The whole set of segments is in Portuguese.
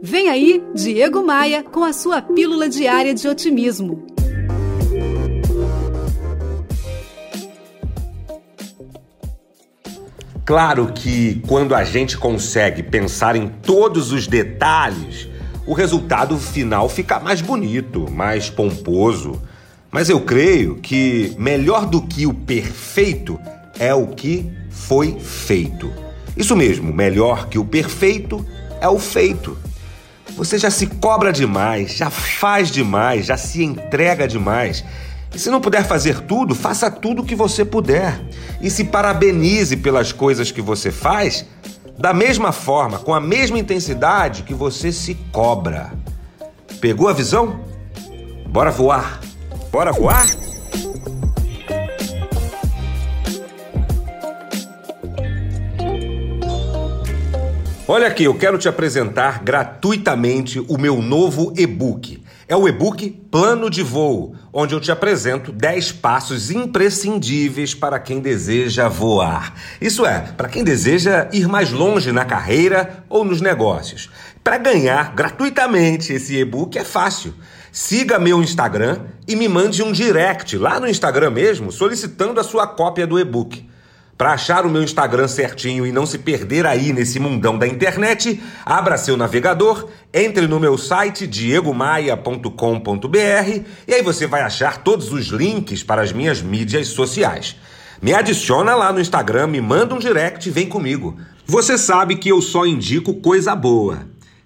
Vem aí, Diego Maia, com a sua pílula diária de otimismo. Claro que quando a gente consegue pensar em todos os detalhes, o resultado final fica mais bonito, mais pomposo. Mas eu creio que melhor do que o perfeito é o que foi feito. Isso mesmo, melhor que o perfeito é o feito. Você já se cobra demais, já faz demais, já se entrega demais. E se não puder fazer tudo, faça tudo o que você puder. E se parabenize pelas coisas que você faz, da mesma forma, com a mesma intensidade que você se cobra. Pegou a visão? Bora voar! Bora voar? Olha aqui, eu quero te apresentar gratuitamente o meu novo e-book. É o e-book Plano de Voo, onde eu te apresento 10 passos imprescindíveis para quem deseja voar. Isso é, para quem deseja ir mais longe na carreira ou nos negócios. Para ganhar gratuitamente esse e-book é fácil. Siga meu Instagram e me mande um direct lá no Instagram mesmo solicitando a sua cópia do e-book. Para achar o meu Instagram certinho e não se perder aí nesse mundão da internet, abra seu navegador, entre no meu site diegomaia.com.br e aí você vai achar todos os links para as minhas mídias sociais. Me adiciona lá no Instagram, me manda um direct e vem comigo. Você sabe que eu só indico coisa boa.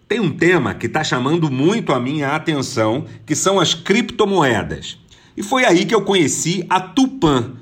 Tem um tema que está chamando muito a minha atenção, que são as criptomoedas. E foi aí que eu conheci a Tupan